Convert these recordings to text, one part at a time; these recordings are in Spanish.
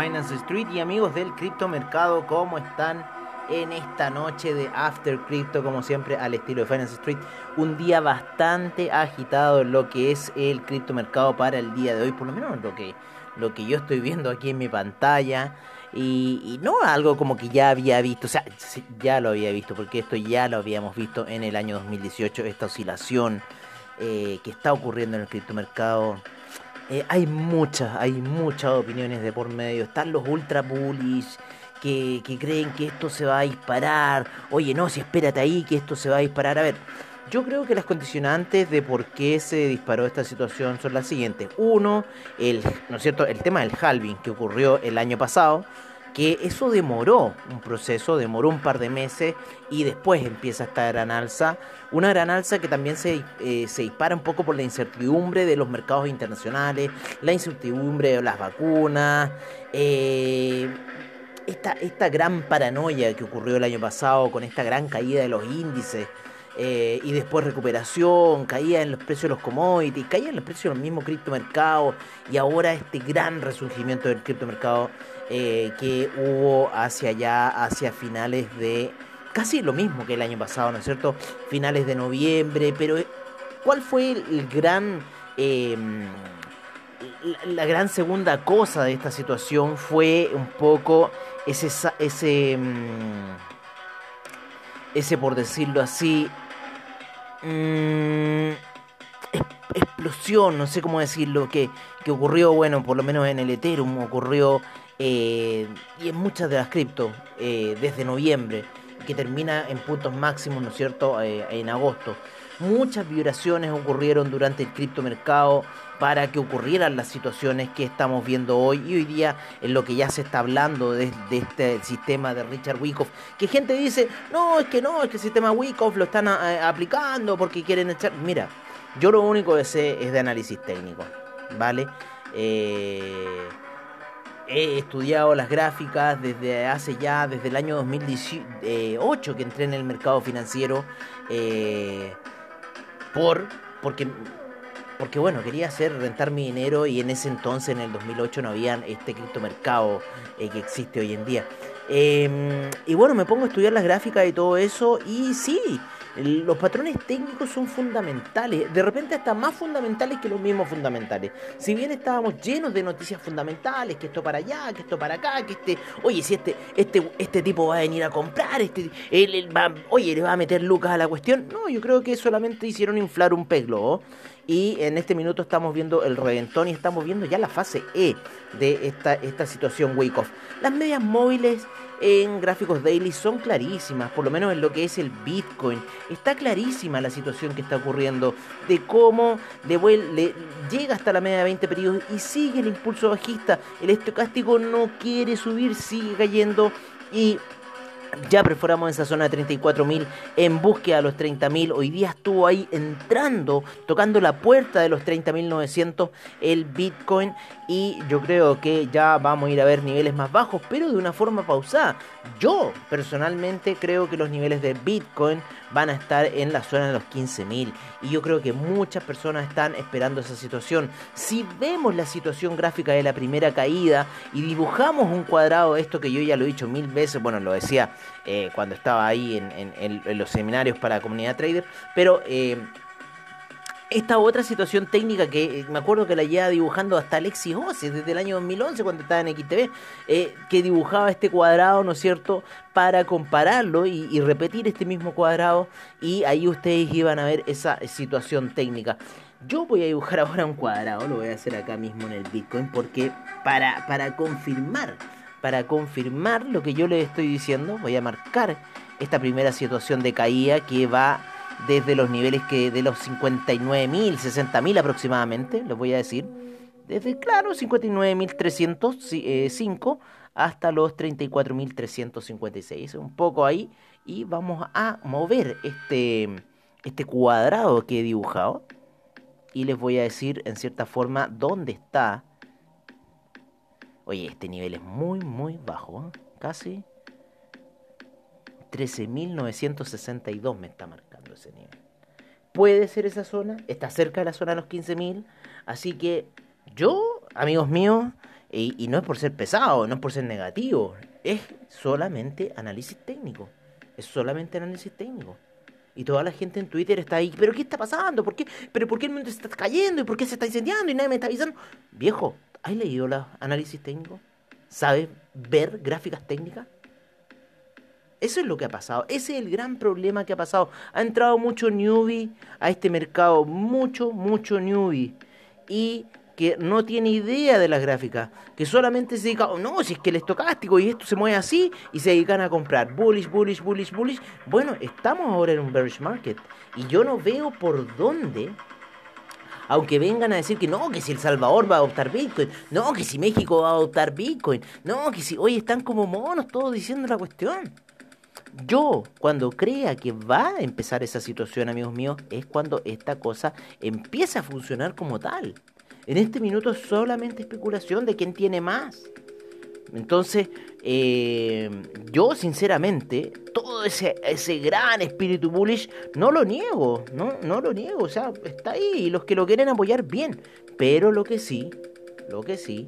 Finance Street y amigos del criptomercado, ¿cómo están en esta noche de After Crypto? Como siempre, al estilo de Finance Street, un día bastante agitado en lo que es el criptomercado para el día de hoy, por lo menos lo que, lo que yo estoy viendo aquí en mi pantalla. Y, no algo como que ya había visto, o sea, ya lo había visto, porque esto ya lo habíamos visto en el año 2018, esta oscilación eh, que está ocurriendo en el criptomercado eh, hay muchas, hay muchas opiniones de por medio. Están los ultra bullish que, que creen que esto se va a disparar. Oye, no, si espérate ahí que esto se va a disparar. A ver, yo creo que las condicionantes de por qué se disparó esta situación son las siguientes. Uno, el, ¿no es cierto? el tema del halving que ocurrió el año pasado que eso demoró un proceso, demoró un par de meses y después empieza esta gran alza. Una gran alza que también se, eh, se dispara un poco por la incertidumbre de los mercados internacionales, la incertidumbre de las vacunas, eh, esta, esta gran paranoia que ocurrió el año pasado con esta gran caída de los índices. Eh, y después recuperación, caída en los precios de los commodities, caída en los precios de los mismos criptomercados y ahora este gran resurgimiento del criptomercado eh, que hubo hacia allá, hacia finales de casi lo mismo que el año pasado, ¿no es cierto? Finales de noviembre, pero eh, ¿cuál fue el gran... Em, la, gran segunda cosa de esta situación fue un poco ese, ese, em, ese por decirlo así, mm, explosión, no sé cómo decirlo, que, que ocurrió, bueno, por lo menos en el Ethereum, ocurrió eh, y en muchas de las cripto eh, desde noviembre, que termina en puntos máximos, ¿no es cierto?, eh, en agosto. Muchas vibraciones ocurrieron durante el criptomercado para que ocurrieran las situaciones que estamos viendo hoy y hoy día en lo que ya se está hablando de, este sistema de Richard Wyckoff, que gente dice, no, es que no, es que el sistema Wyckoff lo están aplicando porque quieren echar... Mira, yo lo único que sé es de análisis técnico, ¿vale? Eh he estudiado las gráficas desde hace ya, desde el año 2018 que entré en el mercado financiero, eh, por, porque, porque bueno, quería hacer rentar mi dinero y en ese entonces, en el 2008, no había este criptomercado eh, que existe hoy en día. Em, y bueno, me pongo a estudiar las gráficas y todo eso y sí, los patrones técnicos son fundamentales, de repente hasta más fundamentales que los mismos fundamentales. Si bien estábamos llenos de noticias fundamentales, que esto para allá, que esto para acá, que este, oye, si este, este, este tipo va a venir a comprar, este, él, va, oye, le va a meter lucas a la cuestión. No, yo creo que solamente hicieron inflar un pez globo. Y en este minuto estamos viendo el reventón y estamos viendo ya la fase E de esta, esta situación wake off. Las medias móviles en gráficos daily son clarísimas, por lo menos en lo que es el Bitcoin. Está clarísima la situación que está ocurriendo de cómo le, llega hasta la media de 20 periodos y sigue el impulso bajista. El estocástico no quiere subir, sigue cayendo y ya perforamos esa zona de 34.000 en búsqueda de los 30.000. Hoy día estuvo ahí entrando, tocando la puerta de los 30.900 el Bitcoin. Y yo creo que ya vamos a ir a ver niveles más bajos, pero de una forma pausada. Yo personalmente creo que los niveles de Bitcoin van a estar en la zona de los 15.000. Y yo creo que muchas personas están esperando esa situación. Si vemos la situación gráfica de la primera caída y dibujamos un cuadrado, esto que yo ya lo he dicho mil veces, bueno, lo decía eh, cuando estaba ahí en, los seminarios para comunidad trader, pero... Eh, esta otra situación técnica que eh, me acuerdo que la lleva dibujando hasta Alexis Ose desde el año 2011 cuando estaba en XTV, que dibujaba este cuadrado, ¿no es cierto?, para compararlo y, repetir este mismo cuadrado y ahí ustedes iban a ver esa situación técnica. Yo voy a dibujar ahora un cuadrado, lo voy a hacer acá mismo en el Bitcoin porque para, para confirmar para confirmar lo que yo les estoy diciendo, voy a marcar esta primera situación de caída que va desde los niveles que de los 59.000, 60.000 aproximadamente, les voy a decir, desde claro 59.305 hasta los 34.356, un poco ahí. Y vamos a mover este este cuadrado que he dibujado. Y les voy a decir en cierta forma dónde está Oye, este nivel es muy, muy bajo. ¿eh? Casi 13.962 me está marcando ese nivel. Puede ser esa zona, está cerca de la zona de los 15.000. Así que yo, amigos míos, Y, no es por ser pesado, no es por ser negativo, es solamente análisis técnico. Es solamente análisis técnico. Y toda la gente en Twitter está ahí, ¿pero qué está pasando? ¿Por qué? ¿Pero por qué el mundo se está cayendo? ¿Y por qué se está incendiando? Y nadie me está avisando. Viejo, ¿has leído los análisis técnicos? ¿Sabes ver gráficas técnicas? Eso es lo que ha pasado. Ese es el gran problema que ha pasado. Ha entrado mucho newbie a este mercado. Mucho, mucho newbie. Y que no tiene idea de las gráficas, que solamente se dedica, oh, no, si es que el estocástico y esto se mueve así, y se dedican a comprar bullish, bullish, bullish, bullish. Bueno, estamos ahora en un bearish market, y yo no veo por dónde, aunque vengan a decir que no, que si El Salvador va a adoptar Bitcoin, no, que si México va a adoptar Bitcoin, no, que si, hoy están como monos todos diciendo la cuestión. Yo, cuando crea que va a empezar esa situación, amigos míos, es cuando esta cosa empieza a funcionar como tal. En este minuto es solamente especulación de quién tiene más. Entonces, eh, yo sinceramente, todo ese, ese gran espíritu bullish, no lo niego, no, no lo niego, o sea, está ahí y los que lo quieren apoyar, bien. Pero lo que sí, lo que sí,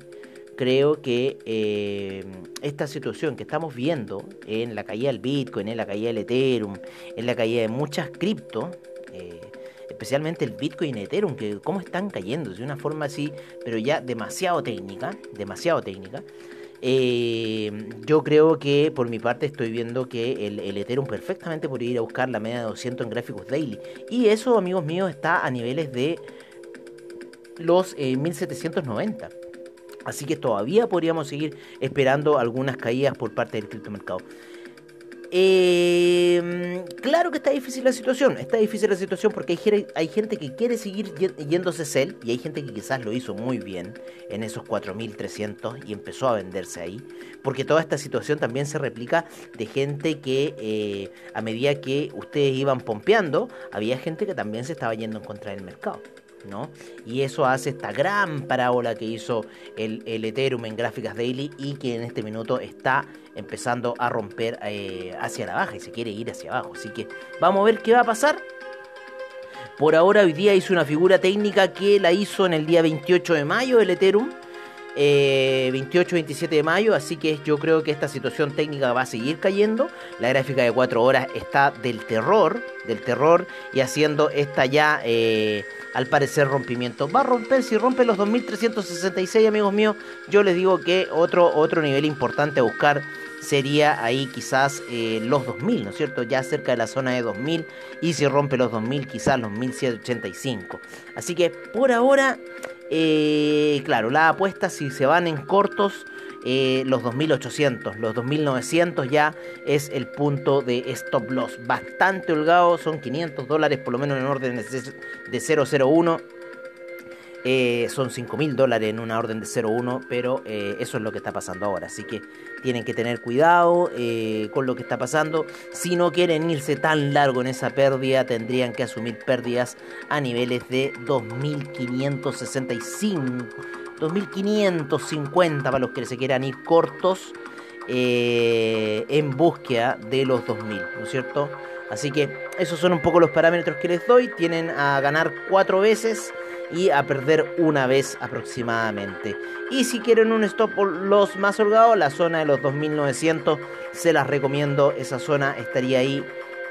creo que eh, esta situación que estamos viendo en la caída del Bitcoin, en la caída del Ethereum, en la caída de muchas criptos, eh, especialmente el Bitcoin y Ethereum, que cómo están cayendo de una forma así, pero ya demasiado técnica, demasiado técnica. Eh, yo creo que por mi parte estoy viendo que el, Ethereum perfectamente podría ir a buscar la media de 200 en gráficos daily. Y eso, amigos míos, está a niveles de los 1790. Eh, así que todavía podríamos seguir esperando algunas caídas por parte del criptomercado. Eh, claro que está difícil la situación, está difícil la situación porque hay, gente que quiere seguir yéndose sell y hay gente que quizás lo hizo muy bien en esos 4.300 y empezó a venderse ahí, porque toda esta situación también se replica de gente que eh, a medida que ustedes iban pompeando, había gente que también se estaba yendo en contra del mercado. ¿no? Y eso hace esta gran parábola que hizo el Ethereum en gráficas daily y que en este minuto está empezando a romper eh, hacia la baja y se quiere ir hacia abajo. Así que vamos a ver qué va a pasar. Por ahora hoy día hizo una figura técnica que la hizo en el día 28 de mayo el Ethereum. 28-27 eh, de mayo, así que yo creo que esta situación técnica va a seguir cayendo. La gráfica de 4 horas está del terror, del terror y haciendo esta ya eh, al parecer rompimiento. Va a romper, si rompe los 2366 amigos míos, yo les digo que otro, otro nivel importante a buscar sería ahí quizás eh, los 2000, ¿no es cierto? Ya cerca de la zona de 2000 y si rompe los 2000 quizás los 1785. Así que por ahora, eh, claro, la apuesta si se van en cortos eh, los 2800, los 2900 ya es el punto de stop loss. Bastante holgado, son 500 dólares por lo menos en orden de 001. Eh, son 5 mil dólares en una orden de 0,1, pero eso es lo que está pasando ahora. Así que tienen que tener cuidado con lo que está pasando. Si no quieren irse tan largo en esa pérdida, tendrían que asumir pérdidas a niveles de 2.565. 2550 para los que se quieran ir cortos eh, en búsqueda de los 2000, ¿no es cierto? Así que esos son un poco los parámetros que les doy. Tienen a ganar cuatro veces y a perder una vez aproximadamente. Y si quieren un stop los más holgados, la zona de los 2900 se las recomiendo. Esa zona estaría ahí,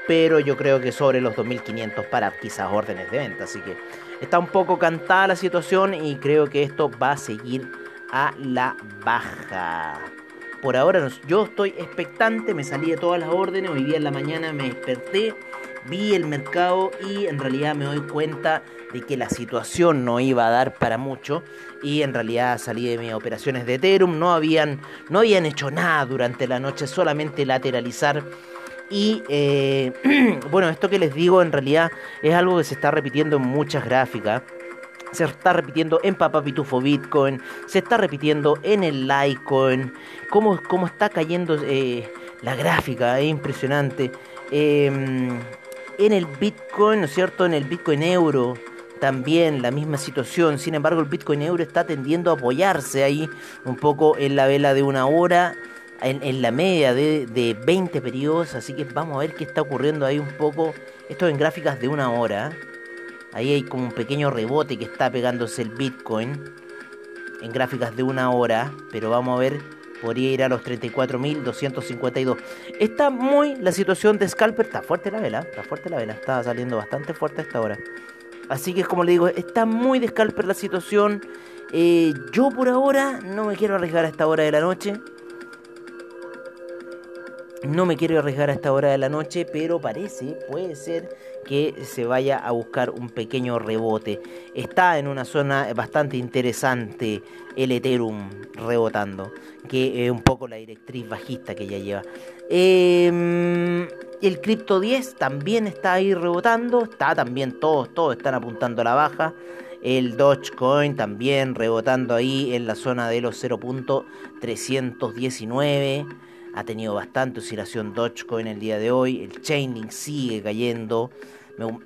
pero yo creo que sobre los 2500 para quizás órdenes de venta. Así que Está un poco cantada la situación y creo que esto va a seguir a la baja. Por ahora yo estoy expectante, me salí de todas las órdenes, hoy día en la mañana me desperté, vi el mercado y en realidad me doy cuenta de que la situación no iba a dar para mucho y en realidad salí de mis operaciones de Ethereum, no habían, no habían hecho nada durante la noche, solamente lateralizar y eh, bueno, esto que les digo en realidad es algo que se está repitiendo en muchas gráficas. Se está repitiendo en Papá Pitufo Bitcoin, se está repitiendo en el Litecoin, cómo, cómo está cayendo eh, la gráfica, es impresionante. Em, en el Bitcoin, ¿no es cierto? En el Bitcoin Euro también la misma situación. Sin embargo, el Bitcoin Euro está tendiendo a apoyarse ahí un poco en la vela de una hora en, la media de, de, 20 periodos, así que vamos a ver qué está ocurriendo ahí un poco. Esto en gráficas de una hora. Ahí hay como un pequeño rebote que está pegándose el Bitcoin. en gráficas de una hora, pero vamos a ver, podría ir a los 34.252. Está muy la situación de Scalper, está fuerte la vela, está fuerte la vela, está saliendo bastante fuerte a esta hora. Así que como le digo, está muy de Scalper la situación. Eh, yo por ahora no me quiero arriesgar a esta hora de la noche. No me quiero arriesgar a esta hora de la noche, pero parece, puede ser que se vaya a buscar un pequeño rebote. Está en una zona bastante interesante el Ethereum rebotando, que es un poco la directriz bajista que ya lleva. Em, el Crypto 10 también está ahí rebotando, está también todos, todos están apuntando a la baja. El Dogecoin también rebotando ahí en la zona de los 0.319 ha tenido bastante oscilación Dogecoin el día de hoy. El Chainlink sigue cayendo.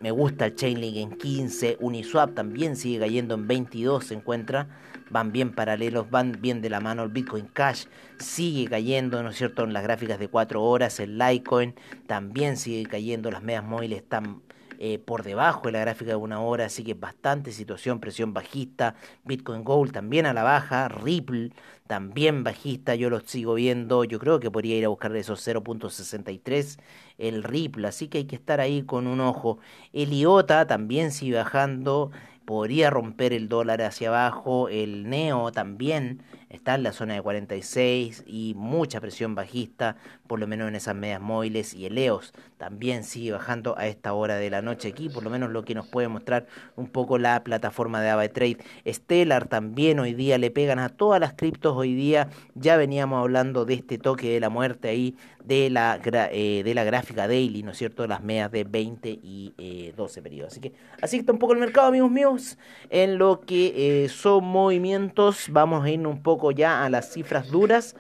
Me, gusta el Chainlink en 15. Uniswap también sigue cayendo en 22. Se encuentra. Van bien paralelos, van bien de la mano. El Bitcoin Cash sigue cayendo, ¿no es cierto? En las gráficas de 4 horas. El Litecoin también sigue cayendo. Las medias móviles están eh, por debajo de la gráfica de una hora, así que bastante situación, presión bajista, Bitcoin Gold también a la baja, Ripple también bajista, yo lo sigo viendo, yo creo que podría ir a buscar esos 0.63 el Ripple, así que hay que estar ahí con un ojo. El IOTA también sigue bajando, podría romper el dólar hacia abajo, el NEO también está en la zona de 46 y mucha presión bajista, por lo menos en esas medias móviles y el EOS también sigue bajando a esta hora de la noche aquí, por lo menos lo que nos puede mostrar un poco la plataforma de AvaTrade. Stellar también hoy día le pegan a todas las criptos hoy día, ya veníamos hablando de este toque de la muerte ahí de la, eh, de la gráfica daily, ¿no es cierto? Las medias de 20 y 12 eh, periodos. Así que así está un poco el mercado, amigos míos. En lo que eh, son movimientos, vamos a ir un poco ya a las cifras duras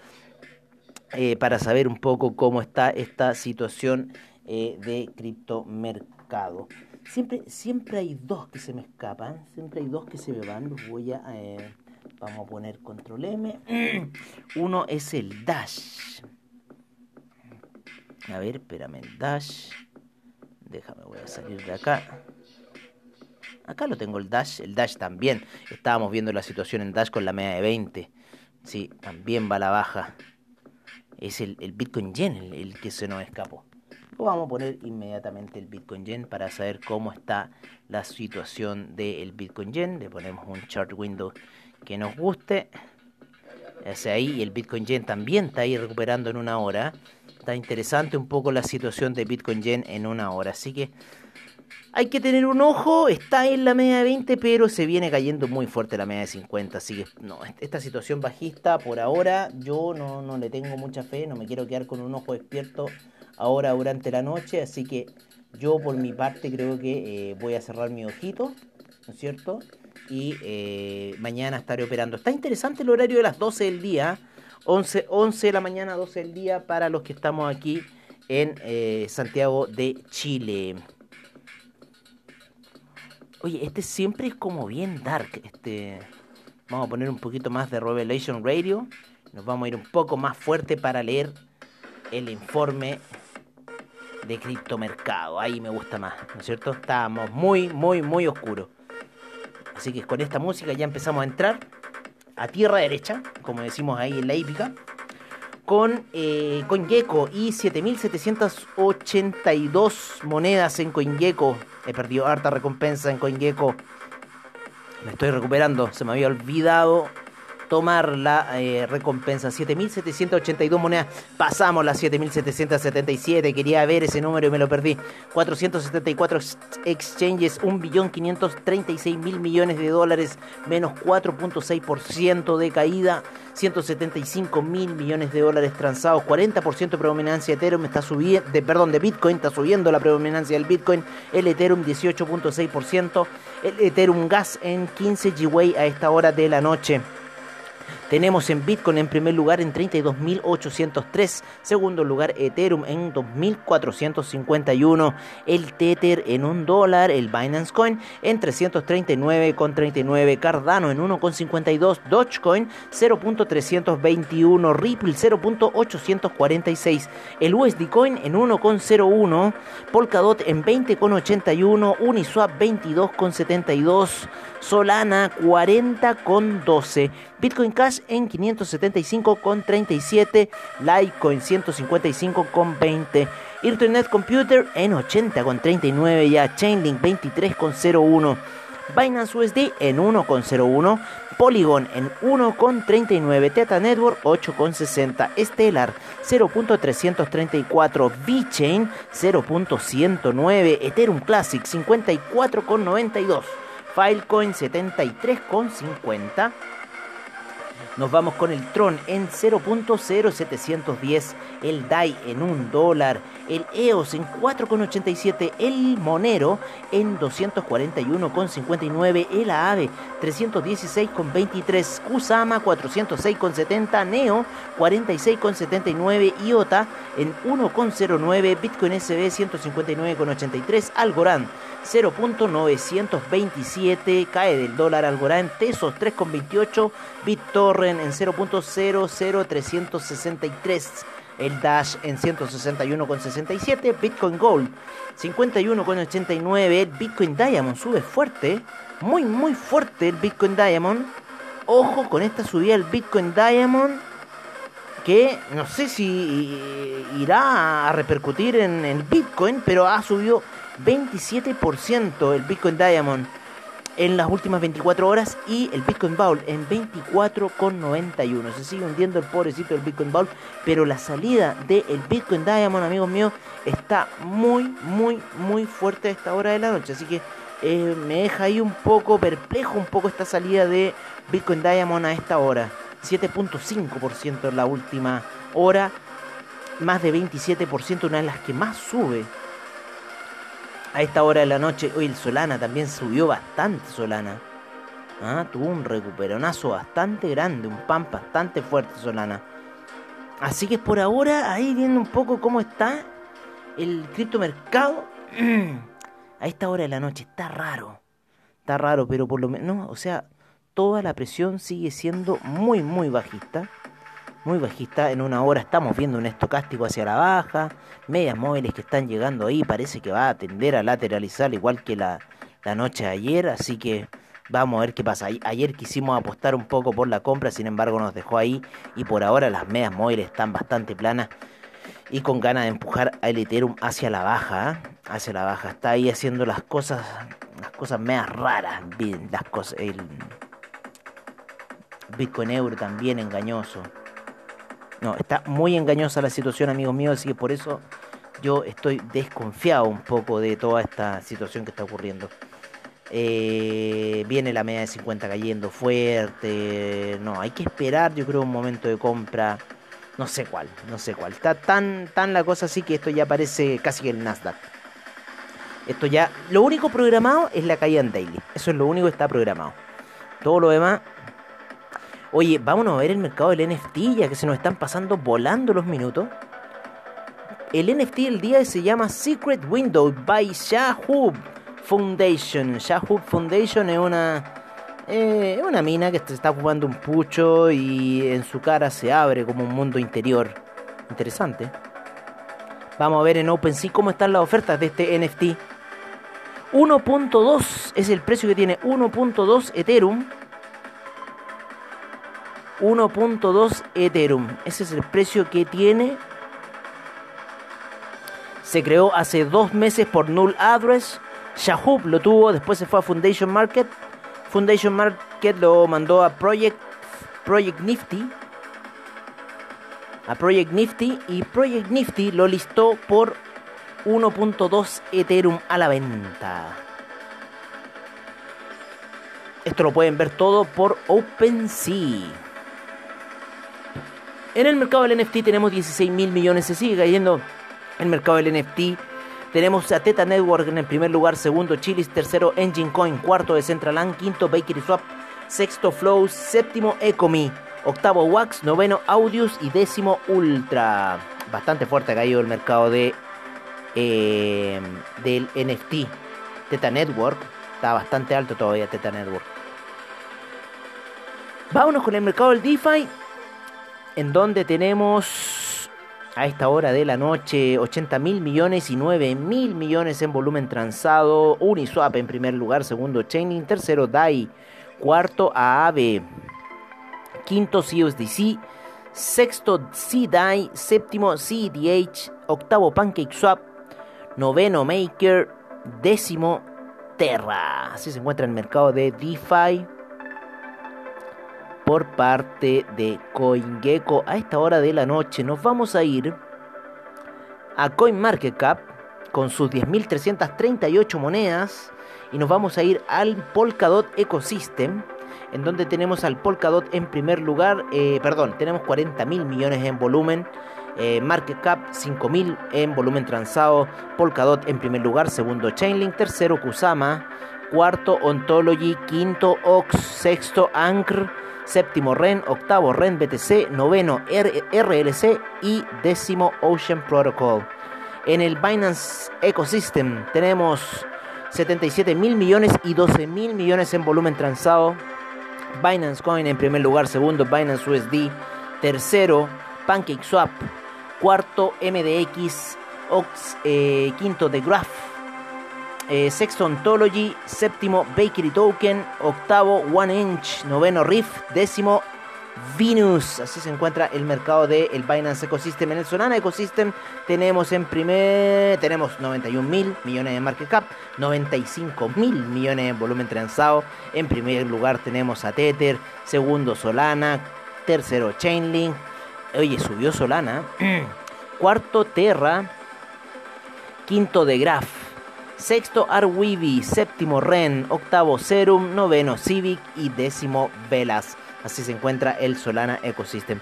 para saber un poco cómo está esta situación de criptomercado. Siempre, siempre hay dos que se me escapan, siempre hay dos que se me van, voy a... vamos a poner control M. Uno es el Dash. A ver, espérame, el dash. Déjame, voy a salir de acá. Acá lo tengo el dash, el dash también. Estábamos viendo la situación en dash con la media de 20. Sí, también va a la baja. Es el, Bitcoin Yen el, que se nos escapó. vamos a poner inmediatamente el Bitcoin Yen para saber cómo está la situación del Bitcoin Yen. Le ponemos un chart window que nos guste. Ese ahí, el Bitcoin Yen también está ahí recuperando en una hora. Está interesante un poco la situación de Bitcoin Yen en una hora. Así que hay que tener un ojo. Está en la media de 20, pero se viene cayendo muy fuerte la media de 50. Así que no, esta situación bajista por ahora yo no, no le tengo mucha fe. No me quiero quedar con un ojo despierto ahora durante la noche. Así que yo por mi parte creo que eh, voy a cerrar mi ojito. ¿No es cierto? Y eh, mañana estaré operando. Está interesante el horario de las 12 del día. 11, 11 de la mañana, 12 del día para los que estamos aquí en eh, Santiago de Chile. Oye, este siempre es como bien dark. Este, vamos a poner un poquito más de Revelation Radio. Nos vamos a ir un poco más fuerte para leer el informe de criptomercado. Ahí me gusta más, ¿no es cierto? Estamos muy, muy, muy oscuros. Así que con esta música ya empezamos a entrar a tierra derecha, como decimos ahí en la hípica, con eh, CoinGecko y 7.782 monedas en CoinGecko. He perdido harta recompensa en CoinGecko. Me estoy recuperando, se me había olvidado tomar la eh, recompensa. 7.782 monedas. Pasamos las 7.777. Quería ver ese número y me lo perdí. 474 exchanges, 1.536.000 millones de dólares, menos 4.6% de caída. 175 mil millones de dólares transados, 40% de predominancia de Ethereum está subiendo, de, perdón, de Bitcoin está subiendo la predominancia del Bitcoin, el Ethereum 18.6%, el Ethereum Gas en 15 GWay a esta hora de la noche. Tenemos en Bitcoin en primer lugar en 32.803, segundo lugar Ethereum en 2.451, el Tether en 1 dólar, el Binance Coin en 339,39, Cardano en 1,52, Dogecoin 0.321, Ripple 0.846, el USD Coin en 1,01, Polkadot en 20,81, Uniswap 22,72, Solana 40,12. Bitcoin Cash en 575,37. Litecoin 155,20. Internet Computer en 80,39 ya. Chainlink 23,01. Binance USD en 1,01. Polygon en 1,39, Teta Network 8,60, Stellar 0.334, VeChain 0.109, Ethereum Classic 54,92, Filecoin 73,50. Nos vamos con el Tron en 0.0710, el DAI en 1 dólar, el EOS en 4,87, el Monero en 241,59, el AAVE 316,23, Kusama 406,70, Neo 46,79, IOTA en 1,09, Bitcoin SB 159,83, Algorand 0.927, cae del dólar Algorand, Tesos 3,28, BitTorrent en 0.00363 el Dash en 161,67, Bitcoin Gold 51,89, el Bitcoin Diamond sube fuerte, muy muy fuerte el Bitcoin Diamond. Ojo con esta subida del Bitcoin Diamond que no sé si irá a repercutir en el Bitcoin, pero ha subido 27% el Bitcoin Diamond en las últimas 24 horas y el Bitcoin Bowl en 24,91. Se sigue hundiendo el pobrecito del Bitcoin Bowl, pero la salida del Bitcoin Diamond, amigos míos, está muy, muy, muy fuerte a esta hora de la noche. Así que eh, me deja ahí un poco perplejo un poco esta salida de Bitcoin Diamond a esta hora. 7.5% en la última hora, más de 27%, una de las que más sube a esta hora de la noche. Hoy el Solana también subió bastante, Solana. Ah, tuvo un recuperonazo bastante grande, un pump bastante fuerte, Solana. Así que por ahora, ahí viendo un poco cómo está el criptomercado. a esta hora de la noche está raro. Está raro, pero por lo menos, o sea, toda la presión sigue siendo muy, muy bajista muy bajista. En una hora estamos viendo un estocástico hacia la baja, medias móviles que están llegando ahí, parece que va a tender a lateralizar igual que la, noche de ayer, así que vamos a ver qué pasa. Ayer quisimos apostar un poco por la compra, sin embargo nos dejó ahí y por ahora las medias móviles están bastante planas y con ganas de empujar al Ethereum hacia la baja, ¿eh? hacia la baja. Está ahí haciendo las cosas, las cosas medias raras, las cosas, el Bitcoin Euro también engañoso. No, está muy engañosa la situación, amigos míos, así que por eso yo estoy desconfiado un poco de toda esta situación que está ocurriendo. Eh, viene la media de 50 cayendo fuerte. No, hay que esperar, yo creo, un momento de compra. No sé cuál, no sé cuál. Está tan, tan la cosa así que esto ya parece casi que el Nasdaq. Esto ya, lo único programado es la caída en daily. Eso es lo único que está programado. Todo lo demás Oye, vámonos a ver el mercado del NFT, ya que se nos están pasando volando los minutos. El NFT del día se llama Secret Window by Shahoo Foundation. Shahoo Foundation es una, eh, una mina que se está jugando un pucho y en su cara se abre como un mundo interior. Interesante. Vamos a ver en OpenSea cómo están las ofertas de este NFT. 1.2 es el precio que tiene 1.2 Ethereum 1.2 Ethereum. Ese es el precio que tiene. Se creó hace dos meses por Null Address. Shahoo lo tuvo, después se fue a Foundation Market. Foundation Market lo mandó a Project, Project Nifty. A Project Nifty. Y Project Nifty lo listó por 1.2 Ethereum a la venta. Esto lo pueden ver todo por OpenSea. En el mercado del NFT tenemos 16 mil millones, se sigue cayendo el mercado del NFT. Tenemos a Teta Network en el primer lugar, segundo Chilis, tercero Engine Coin, cuarto de Centraland, quinto Bakery Swap, sexto Flow, séptimo Ecomi, octavo Wax, noveno Audius y décimo Ultra. Bastante fuerte ha caído el mercado de eh, del NFT. Teta Network está bastante alto todavía Teta Network. Vámonos con el mercado del DeFi en donde tenemos a esta hora de la noche 80 mil millones y 9 mil millones en volumen transado. Uniswap en primer lugar, segundo Chaining, tercero DAI, cuarto AAVE. quinto CUSDC, sexto CDI, séptimo CDH, octavo PancakeSwap, noveno Maker, décimo Terra. Así se encuentra el mercado de DeFi por parte de CoinGecko a esta hora de la noche. Nos vamos a ir a CoinMarketCap con sus 10.338 monedas y nos vamos a ir al Polkadot Ecosystem en donde tenemos al Polkadot en primer lugar, eh, perdón, tenemos 40 mil millones en volumen, eh, market cap 5 mil en volumen transado, Polkadot en primer lugar, segundo Chainlink, tercero Kusama, cuarto Ontology, quinto Ox, sexto Anchor, séptimo REN, octavo REN BTC, noveno RLC y décimo Ocean Protocol. En el Binance Ecosystem tenemos 77 mil millones y 12 mil millones en volumen transado. Binance Coin en primer lugar, segundo Binance USD, tercero PancakeSwap, cuarto MDX, Ox, eh, quinto The Graph, eh, sexto Ontology, séptimo Bakery Token, octavo One Inch, noveno Riff, décimo Venus. Así se encuentra el mercado del el Binance Ecosystem. En el Solana Ecosystem tenemos en primer, tenemos 91 mil millones de market cap, 95 mil millones en volumen transado. En primer lugar tenemos a Tether, segundo Solana, tercero Chainlink. Oye, subió Solana. Cuarto Terra, quinto de Graph. Sexto Arweavy, séptimo Ren, octavo Serum, noveno Civic y décimo Velas. Así se encuentra el Solana Ecosystem.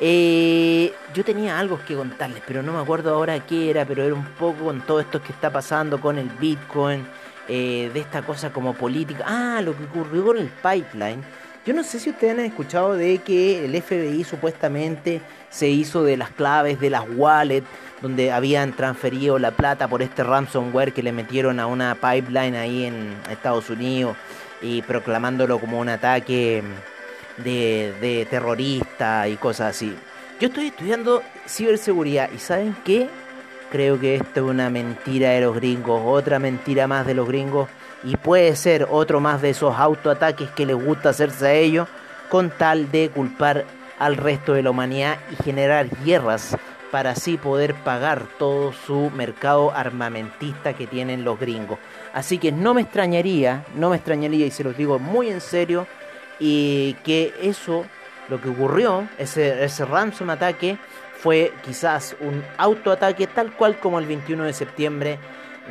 Eh, yo tenía algo que contarles, pero no me acuerdo ahora qué era, pero era un poco con todo esto que está pasando con el Bitcoin, eh, de esta cosa como política. Ah, lo que ocurrió con el pipeline. Yo no sé si ustedes han escuchado de que el FBI supuestamente se hizo de las claves de las wallets donde habían transferido la plata por este ransomware que le metieron a una pipeline ahí en Estados Unidos y proclamándolo como un ataque de, terrorista y cosas así. Yo estoy estudiando ciberseguridad y ¿saben qué? Creo que esto es una mentira de los gringos, otra mentira más de los gringos y puede ser otro más de esos autoataques que les gusta hacerse a ellos con tal de culpar al resto de la humanidad y generar guerras para así poder pagar todo su mercado armamentista que tienen los gringos. Así que no me extrañaría, no me extrañaría y se los digo muy en serio, y que eso, lo que ocurrió, ese, ese ransom ataque, fue quizás un autoataque tal cual como el 21 de septiembre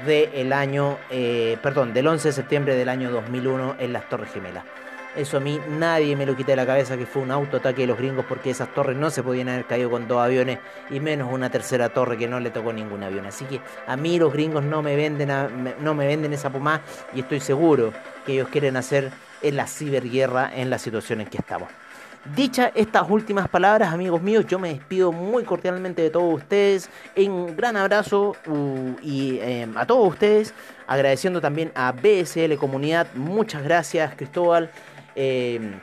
del año, eh, perdón, del 11 de septiembre del año 2001 en las Torres Gemelas. Eso a mí nadie me lo quita de la cabeza que fue un autoataque de los gringos porque esas torres no se podían haber caído con dos aviones y menos una tercera torre que no le tocó ningún avión. Así que a mí los gringos no me venden, no me venden esa pomada y estoy seguro que ellos quieren hacer en la ciberguerra en la situación en que estamos. Dicha estas últimas palabras, amigos míos, yo me despido muy cordialmente de todos ustedes. Un gran abrazo y em, a todos ustedes, agradeciendo también a BSL Comunidad. Muchas gracias, Cristóbal, em,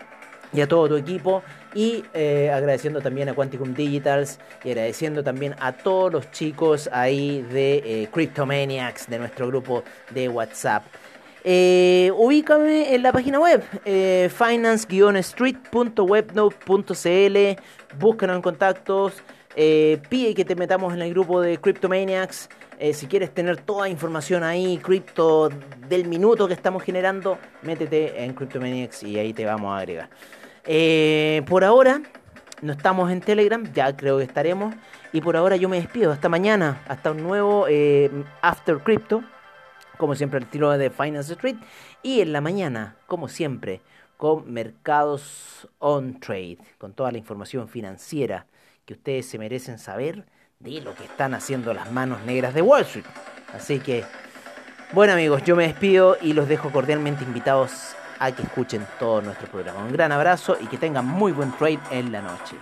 y a todo tu equipo. Y eh, agradeciendo también a Quanticum Digitals y agradeciendo también a todos los chicos ahí de eh, Cryptomaniacs, de nuestro grupo de WhatsApp. Eh, ubícame en la página web eh, finance-street.webnode.cl búscanos en contactos eh, pide que te metamos en el grupo de Cryptomaniacs. Eh, si quieres tener toda información ahí cripto del minuto que estamos generando métete en Cryptomaniacs y ahí te vamos a agregar. Por ahora no estamos en Telegram ya creo que estaremos. Y por ahora yo me despido. Hasta mañana. Hasta un nuevo After Crypto como siempre el tiro de Finance Street y en la mañana, como siempre, con Mercados on Trade, con toda la información financiera que ustedes se merecen saber de lo que están haciendo las manos negras de Wall Street. Así que, bueno amigos, yo me despido y los dejo cordialmente invitados a que escuchen todo nuestro programa. Un gran abrazo y que tengan muy buen trade en la noche.